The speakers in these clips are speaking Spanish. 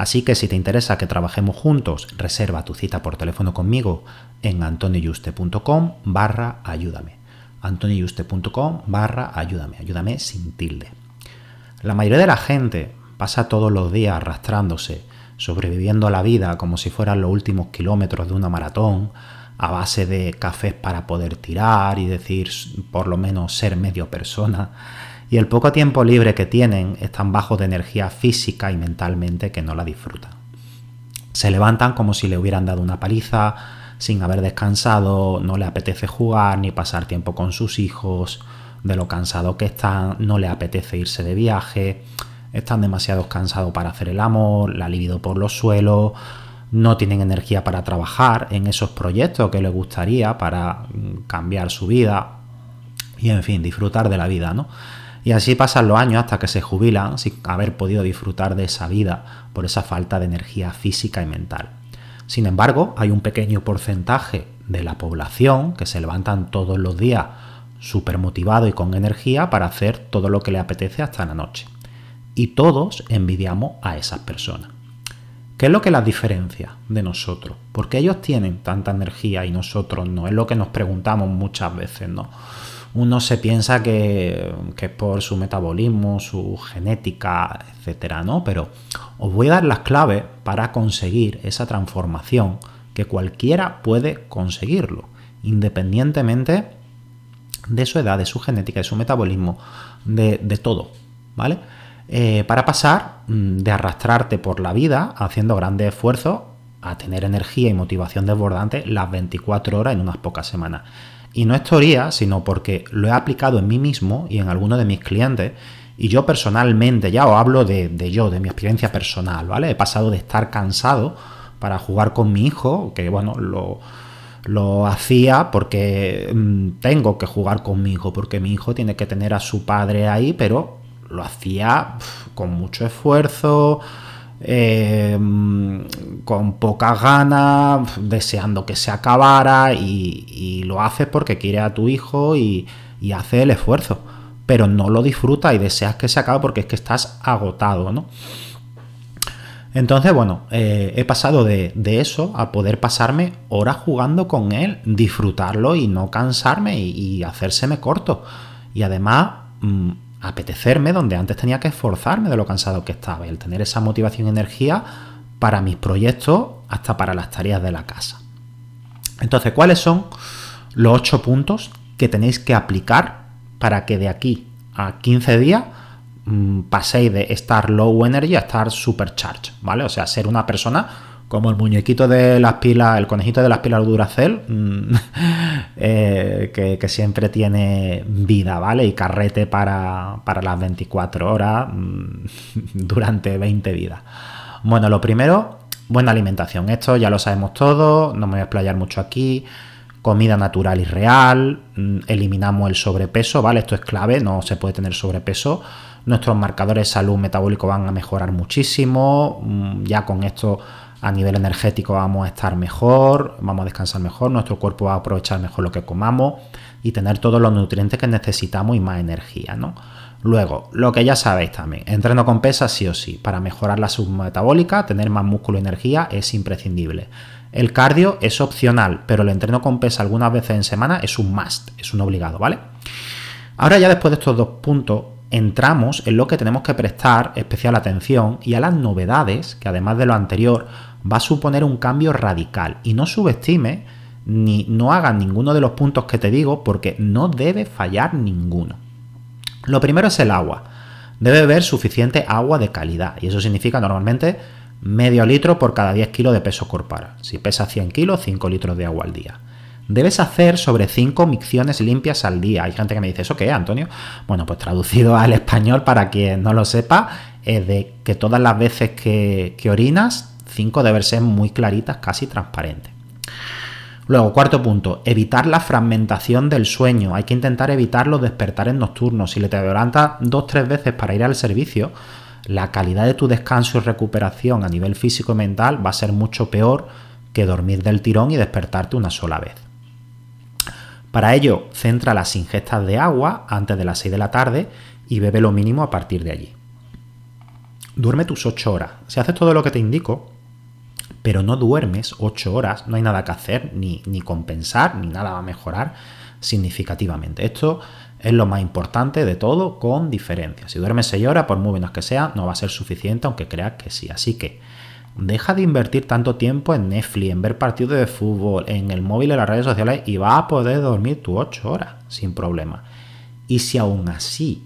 Así que si te interesa que trabajemos juntos, reserva tu cita por teléfono conmigo en antonioyuste.com barra ayúdame. antonioyuste.com barra ayúdame, ayúdame sin tilde. La mayoría de la gente pasa todos los días arrastrándose, sobreviviendo a la vida como si fueran los últimos kilómetros de una maratón, a base de cafés para poder tirar y decir por lo menos ser medio persona y el poco tiempo libre que tienen es tan bajo de energía física y mentalmente que no la disfrutan. Se levantan como si le hubieran dado una paliza, sin haber descansado, no le apetece jugar ni pasar tiempo con sus hijos, de lo cansado que están, no le apetece irse de viaje, están demasiado cansados para hacer el amor, la libido por los suelos, no tienen energía para trabajar en esos proyectos que les gustaría para mm, cambiar su vida y en fin, disfrutar de la vida, ¿no? Y así pasan los años hasta que se jubilan sin haber podido disfrutar de esa vida por esa falta de energía física y mental. Sin embargo, hay un pequeño porcentaje de la población que se levantan todos los días súper motivado y con energía para hacer todo lo que le apetece hasta la noche. Y todos envidiamos a esas personas. ¿Qué es lo que las diferencia de nosotros? Porque ellos tienen tanta energía y nosotros no? Es lo que nos preguntamos muchas veces, ¿no? Uno se piensa que, que por su metabolismo, su genética, etcétera, ¿no? Pero os voy a dar las claves para conseguir esa transformación que cualquiera puede conseguirlo, independientemente de su edad, de su genética, de su metabolismo, de, todo, ¿vale? Eh, para pasar mm, de arrastrarte por la vida haciendo grandes esfuerzos a tener energía y motivación desbordante las 24 horas en unas pocas semanas. Y no es teoría, sino porque lo he aplicado en mí mismo y en algunos de mis clientes. Y yo personalmente, ya os hablo de, yo, de mi experiencia personal, ¿vale? He pasado de estar cansado para jugar con mi hijo, que bueno, lo, lo hacía porque mm, tengo que jugar con mi hijo, porque mi hijo tiene que tener a su padre ahí, pero lo hacía con mucho esfuerzo, Em, con pocas ganas, deseando que se acabara y, lo haces porque quiere a tu hijo y, hace el esfuerzo, pero no lo disfruta y deseas que se acabe porque es que estás agotado, ¿no? Entonces, bueno, eh, he pasado de, eso a poder pasarme horas jugando con él, disfrutarlo y no cansarme y, y hacérseme corto. Y además, mm, apetecerme donde antes tenía que esforzarme de lo cansado que estaba el tener esa motivación y energía para mis proyectos hasta para las tareas de la casa. Entonces, ¿cuáles son los ocho puntos que tenéis que aplicar para que de aquí a 15 días mm, paséis de estar low energy a estar supercharged, ¿vale? O sea, ser una persona como el muñequito de las pilas, el conejito de las pilas Duracell, mm, eh, que, siempre tiene vida, ¿vale? Y carrete para, las 24 horas mm, durante 20 vidas. Bueno, lo primero, buena alimentación. Esto ya lo sabemos todos, no me voy a explayar mucho aquí. Comida natural y real, mm, eliminamos el sobrepeso, ¿vale? Esto es clave, no se puede tener sobrepeso. Nuestros marcadores de salud metabólico van a mejorar muchísimo. Ya con esto a nivel energético vamos a estar mejor, vamos a descansar mejor, nuestro cuerpo va a aprovechar mejor lo que comamos y tener todos los nutrientes que necesitamos y más energía, ¿no? Luego, lo que ya sabéis también, entreno con pesas sí o sí. Para mejorar la submetabólica, tener más músculo y energía es imprescindible. El cardio es opcional, pero el entreno con pesa algunas veces en semana es un must, es un obligado, ¿vale? Ahora ya después de estos dos puntos, entramos en lo que tenemos que prestar especial atención y a las novedades, que además de lo anterior, va a suponer un cambio radical. Y no subestime ni no hagan ninguno de los puntos que te digo porque no debe fallar ninguno. Lo primero es el agua. Debe beber suficiente agua de calidad y eso significa normalmente medio litro por cada 10 kilos de peso corporal. Si pesa 100 kilos, 5 litros de agua al día. Debes hacer sobre 5 micciones limpias al día. Hay gente que me dice, ¿eso qué, Antonio? Bueno, pues traducido al español para quien no lo sepa, es de que todas las veces que, que orinas, 5 deben ser muy claritas, casi transparentes. Luego, cuarto punto, evitar la fragmentación del sueño. Hay que intentar evitar los despertares nocturnos. Si le te adelantas dos o tres veces para ir al servicio, la calidad de tu descanso y recuperación a nivel físico y mental va a ser mucho peor que dormir del tirón y despertarte una sola vez. Para ello, centra las ingestas de agua antes de las 6 de la tarde y bebe lo mínimo a partir de allí. Duerme tus 8 horas. Si haces todo lo que te indico, pero no duermes 8 horas, no hay nada que hacer, ni, ni compensar, ni nada va a mejorar significativamente. Esto es lo más importante de todo, con diferencia. Si duermes 6 horas, por muy buenas que sea, no va a ser suficiente, aunque creas que sí. Así que deja de invertir tanto tiempo en Netflix, en ver partidos de fútbol, en el móvil, en las redes sociales y vas a poder dormir tus 8 horas sin problema. Y si aún así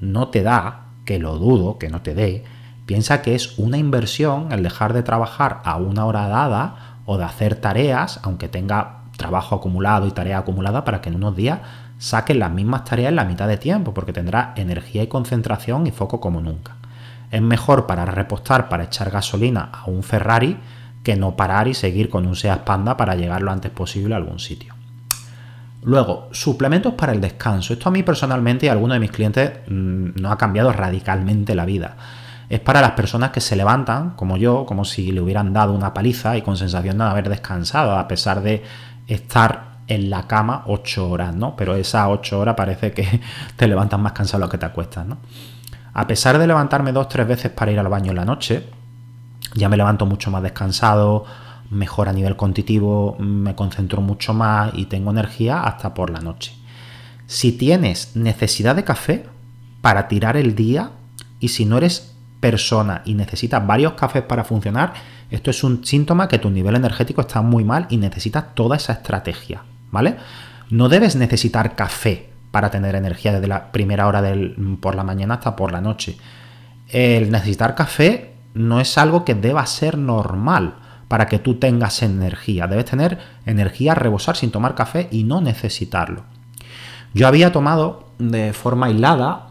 no te da, que lo dudo, que no te dé, Piensa que es una inversión el dejar de trabajar a una hora dada o de hacer tareas, aunque tenga trabajo acumulado y tarea acumulada, para que en unos días saques las mismas tareas en la mitad de tiempo, porque tendrá energía y concentración y foco como nunca. Es mejor para repostar, para echar gasolina a un Ferrari, que no parar y seguir con un Seat Panda para llegar lo antes posible a algún sitio. Luego, suplementos para el descanso. Esto a mí personalmente y a algunos de mis clientes mm, no ha cambiado radicalmente la vida es para las personas que se levantan, como yo, como si le hubieran dado una paliza y con sensación de haber descansado, a pesar de estar en la cama ocho horas, ¿no? Pero esas ocho horas parece que te levantas más cansado de lo que te acuestas, ¿no? A pesar de levantarme dos tres veces para ir al baño en la noche, ya me levanto mucho más descansado, mejor a nivel cognitivo, me concentro mucho más y tengo energía hasta por la noche. Si tienes necesidad de café para tirar el día y si no eres persona y necesitas varios cafés para funcionar, esto es un síntoma que tu nivel energético está muy mal y necesitas toda esa estrategia, ¿vale? No debes necesitar café para tener energía desde la primera hora del, por la mañana hasta por la noche. El necesitar café no es algo que deba ser normal para que tú tengas energía. Debes tener energía rebosar sin tomar café y no necesitarlo. Yo había tomado de forma aislada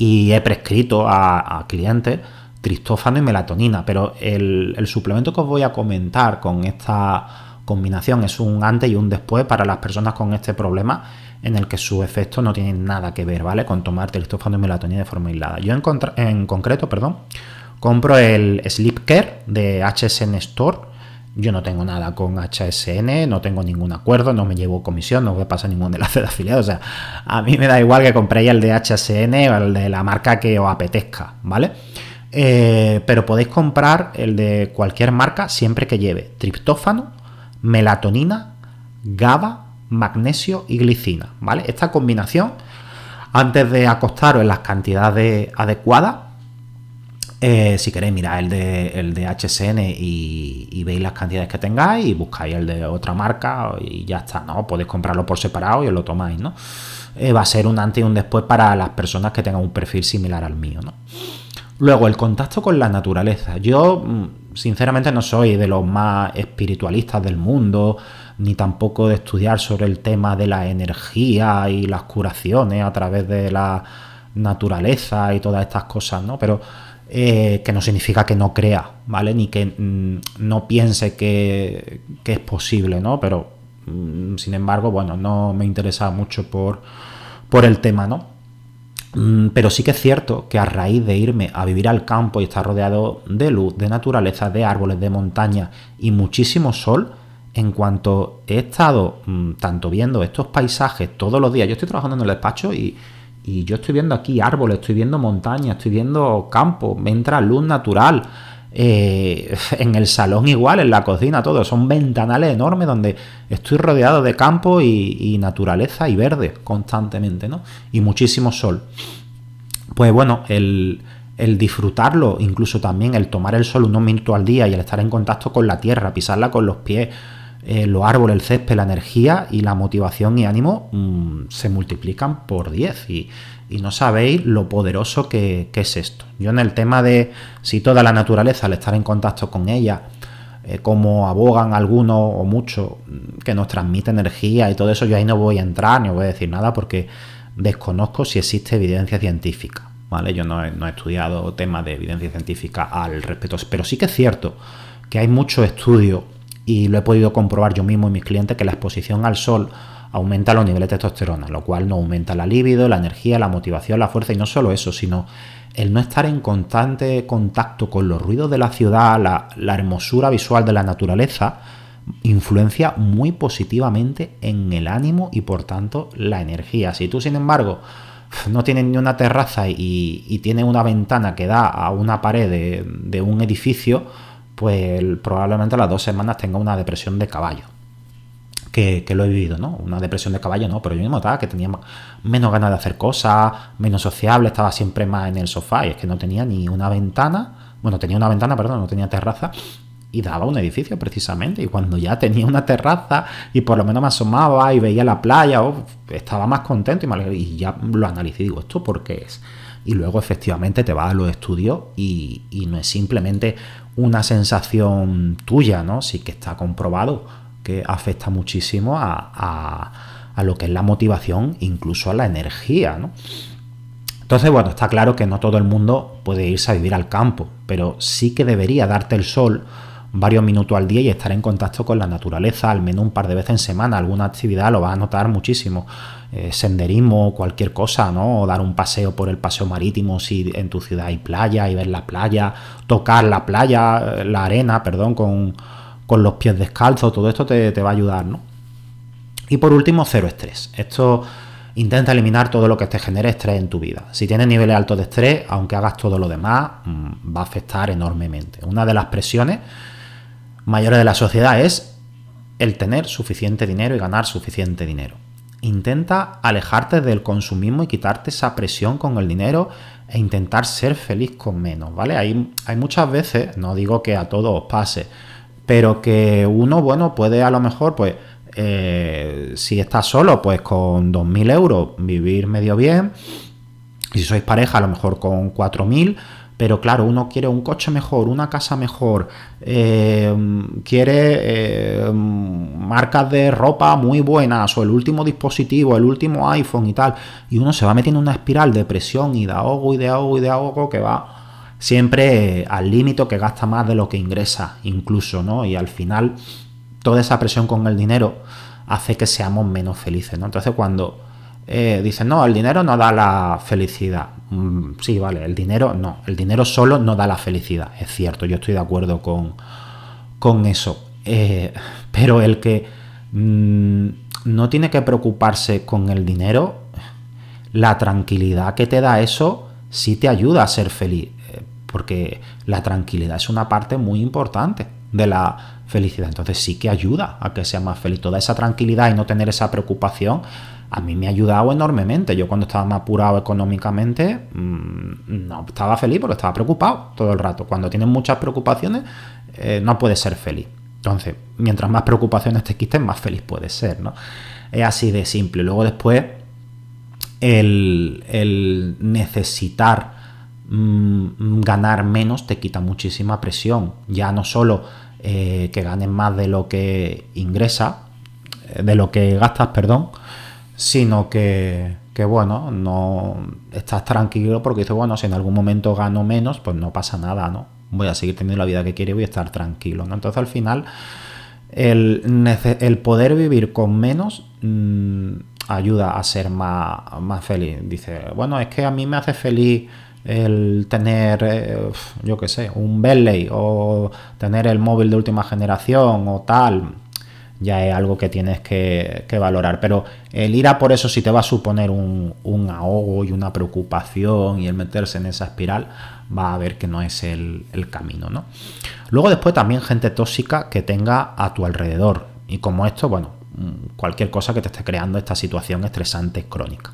y he prescrito a, clientes tristófano y melatonina, pero el, suplemento que os voy a comentar con esta combinación es un antes y un después para las personas con este problema en el que su efecto no tiene nada que ver, ¿vale? Con tomar tristófano y melatonina de forma aislada. Yo en, en concreto, perdón, compro el Sleep Care de HSN Store yo no tengo nada con HSN, no tengo ningún acuerdo, no me llevo comisión, no me pasa ningún enlace de afiliado. O sea, a mí me da igual que compréis el de HSN o el de la marca que os apetezca, ¿vale? Eh, pero podéis comprar el de cualquier marca siempre que lleve triptófano, melatonina, GABA, magnesio y glicina, ¿vale? Esta combinación, antes de acostaros en las cantidades adecuadas, eh, si queréis, mirad el de, el de HSN y, veis las cantidades que tengáis y buscáis el de otra marca y ya está, ¿no? Podéis comprarlo por separado y os lo tomáis, ¿no? Eh, va a ser un antes y un después para las personas que tengan un perfil similar al mío, ¿no? Luego, el contacto con la naturaleza. Yo, mm, sinceramente, no soy de los más espiritualistas del mundo, ni tampoco de estudiar sobre el tema de la energía y las curaciones a través de la naturaleza y todas estas cosas, ¿no? Pero eh, que no significa que no crea, ¿vale? Ni que mm, no piense que, es posible, ¿no? Pero, mm, sin embargo, bueno, no me interesa mucho por, el tema, ¿no? Mm, pero sí que es cierto que a raíz de irme a vivir al campo y estar rodeado de luz, de naturaleza, de árboles, de montaña y muchísimo sol, en cuanto he estado tanto viendo estos paisajes todos los días, yo estoy trabajando en el despacho y, yo estoy viendo aquí árboles, estoy viendo montañas, estoy viendo campo, me entra luz natural. Eh, en el salón igual, en la cocina, todo. Son ventanales enormes donde estoy rodeado de campo y, naturaleza y verde constantemente, ¿no? Y muchísimo sol. Pues bueno, el, el disfrutarlo, incluso también el tomar el sol unos minutos al día y el estar en contacto con la tierra, pisarla con los pies, eh, los árboles, el césped, la energía y la motivación y ánimo mm, se multiplican por 10 y, no sabéis lo poderoso que, es esto. Yo en el tema de si toda la naturaleza, al estar en contacto con ella, eh, como abogan algunos o muchos mm, que nos transmite energía y todo eso, yo ahí no voy a entrar ni voy a decir nada porque desconozco si existe evidencia científica. ¿vale? Yo no he, estudiado temas de evidencia científica al respecto, pero sí que es cierto que hay mucho estudio y lo he podido comprobar yo mismo y mis clientes que la exposición al sol aumenta los niveles de testosterona, lo cual no aumenta la libido, la energía, la motivación, la fuerza y no solo eso, sino el no estar en constante contacto con los ruidos de la ciudad, la, hermosura visual de la naturaleza, influencia muy positivamente en el ánimo y por tanto la energía. Si tú, sin embargo, no tienes ni una terraza y, tienes una ventana que da a una pared de un edificio, pues probablemente a las dos semanas tenga una depresión de caballo. Que, lo he vivido, ¿no? Una depresión de caballo, no, pero yo mismo estaba que tenía menos ganas de hacer cosas, menos sociable, estaba siempre más en el sofá y es que no tenía ni una ventana, bueno, tenía una ventana, perdón, no tenía terraza y daba un edificio precisamente y cuando ya tenía una terraza y por lo menos me asomaba y veía la playa, oh, estaba más contento y, ya lo analicé y digo, ¿esto por qué es? Y luego efectivamente te vas a los estudios y, y no es simplemente una sensación tuya, ¿no? Sí que está comprobado que afecta muchísimo a, lo que es la motivación, incluso a la energía, ¿no? Entonces, bueno, está claro que no todo el mundo puede irse a vivir al campo, pero sí que debería darte el sol varios minutos al día y estar en contacto con la naturaleza, al menos un par de veces en semana. Alguna actividad lo vas a notar muchísimo. Eh, senderismo, cualquier cosa, ¿no? O dar un paseo por el paseo marítimo si en tu ciudad hay playa y ver la playa, tocar la playa, eh, la arena, perdón, con, los pies descalzos, todo esto te, va a ayudar, ¿no? Y por último, cero estrés. Esto intenta eliminar todo lo que te genere estrés en tu vida. Si tienes niveles altos de estrés, aunque hagas todo lo demás, mm, va a afectar enormemente. Una de las presiones mayores de la sociedad es el tener suficiente dinero y ganar suficiente dinero. Intenta alejarte del consumismo y quitarte esa presión con el dinero e intentar ser feliz con menos, ¿vale? Hay, hay muchas veces, no digo que a todos os pase, pero que uno, bueno, puede a lo mejor, pues, eh, si estás solo, pues con 2.000 euros vivir medio bien. Y si sois pareja, a lo mejor con 4.000 pero claro, uno quiere un coche mejor, una casa mejor, eh, quiere eh, marcas de ropa muy buenas o el último dispositivo, el último iPhone y tal, y uno se va metiendo en una espiral de presión y de ahogo y de ahogo y de ahogo que va siempre al límite que gasta más de lo que ingresa incluso, ¿no? Y al final toda esa presión con el dinero hace que seamos menos felices, ¿no? Entonces cuando eh, dicen, no, el dinero no da la felicidad. Mm, sí, vale, el dinero no, el dinero solo no da la felicidad, es cierto, yo estoy de acuerdo con, con eso. Eh, pero el que mm, no tiene que preocuparse con el dinero, la tranquilidad que te da eso sí te ayuda a ser feliz, eh, porque la tranquilidad es una parte muy importante de la felicidad. Entonces sí que ayuda a que sea más feliz. Toda esa tranquilidad y no tener esa preocupación a mí me ha ayudado enormemente. Yo cuando estaba más apurado económicamente, mm, no estaba feliz porque estaba preocupado todo el rato. Cuando tienes muchas preocupaciones, eh, no puedes ser feliz. Entonces, mientras más preocupaciones te quiten, más feliz puedes ser, ¿no? Es así de simple. Luego después, el, necesitar mm, ganar menos te quita muchísima presión. Ya no solo eh, que ganes más de lo que ingresa, eh, de lo que gastas, perdón, sino que, bueno, no estás tranquilo porque dices, bueno, si en algún momento gano menos, pues no pasa nada, ¿no? Voy a seguir teniendo la vida que quiero y voy a estar tranquilo, ¿no? Entonces al final el, poder vivir con menos, mm, ayuda a ser más, más feliz. Dice, bueno, es que a mí me hace feliz el tener, eh, yo qué sé, un Bentley o tener el móvil de última generación o tal, ya es algo que tienes que, valorar. Pero el ir a por eso si te va a suponer un, ahogo y una preocupación y el meterse en esa espiral, va a ver que no es el, el camino, ¿no? Luego después también gente tóxica que tenga a tu alrededor. Y como esto, bueno, cualquier cosa que te esté creando esta situación estresante crónica.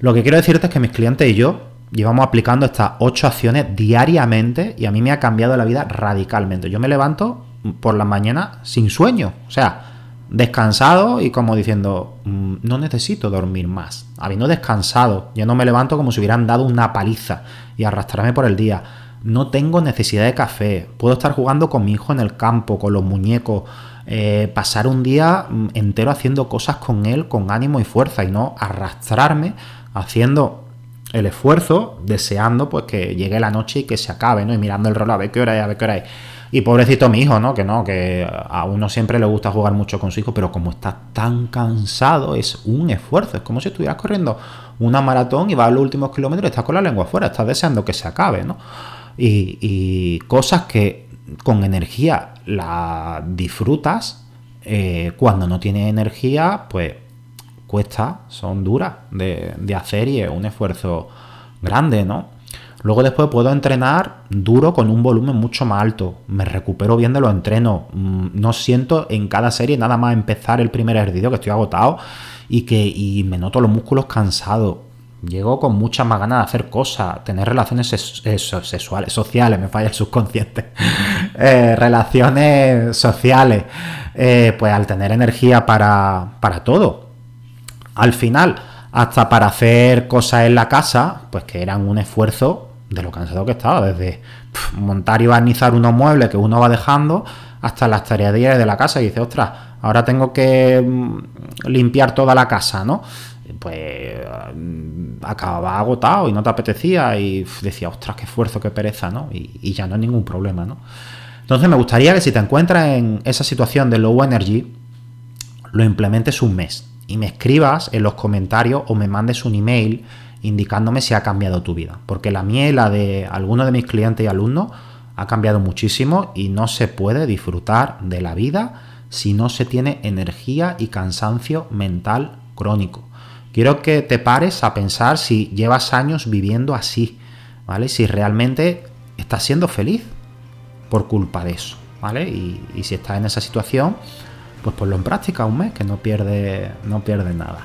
Lo que quiero decirte es que mis clientes y yo llevamos aplicando estas ocho acciones diariamente y a mí me ha cambiado la vida radicalmente. Yo me levanto por la mañana sin sueño, o sea, descansado y como diciendo, mm, no necesito dormir más. Habiendo descansado, ya no me levanto como si hubieran dado una paliza y arrastrarme por el día. No tengo necesidad de café, puedo estar jugando con mi hijo en el campo, con los muñecos, eh, pasar un día mm, entero haciendo cosas con él con ánimo y fuerza y no arrastrarme haciendo el esfuerzo, deseando pues que llegue la noche y que se acabe, ¿no? Y mirando el reloj a ver qué hora es, a ver qué hora es. Y pobrecito mi hijo, ¿no? Que no, que a uno siempre le gusta jugar mucho con su hijo, pero como está tan cansado, es un esfuerzo. Es como si estuvieras corriendo una maratón y vas a los últimos kilómetros y estás con la lengua afuera, estás deseando que se acabe, ¿no? Y, cosas que con energía la disfrutas, eh, cuando no tienes energía, pues cuesta, son duras de, hacer y es un esfuerzo grande, ¿no? Luego después puedo entrenar duro con un volumen mucho más alto. Me recupero bien de los entrenos. Mm, no siento en cada serie nada más empezar el primer ejercicio que estoy agotado y que y me noto los músculos cansados. Llego con muchas más ganas de hacer cosas, tener relaciones sexuales, sociales, me falla el subconsciente. Eh, relaciones sociales. Eh, pues al tener energía para, para todo al final, hasta para hacer cosas en la casa, pues que eran un esfuerzo de lo cansado que estaba, desde montar y barnizar unos muebles que uno va dejando hasta las tareas diarias de la casa y dice, ostras, ahora tengo que mm, limpiar toda la casa, ¿no? Pues mm, acababa agotado y no te apetecía y decía, ostras, qué esfuerzo, qué pereza, ¿no? Y, y ya no hay ningún problema, ¿no? Entonces me gustaría que si te encuentras en esa situación de low energy, lo implementes un mes y me escribas en los comentarios o me mandes un email indicándome si ha cambiado tu vida. Porque la mía la de algunos de mis clientes y alumnos ha cambiado muchísimo y no se puede disfrutar de la vida si no se tiene energía y cansancio mental crónico. Quiero que te pares a pensar si llevas años viviendo así, ¿vale? Si realmente estás siendo feliz por culpa de eso, ¿vale? Y, y si estás en esa situación, pues ponlo en práctica un mes, que no pierde, no pierde nada.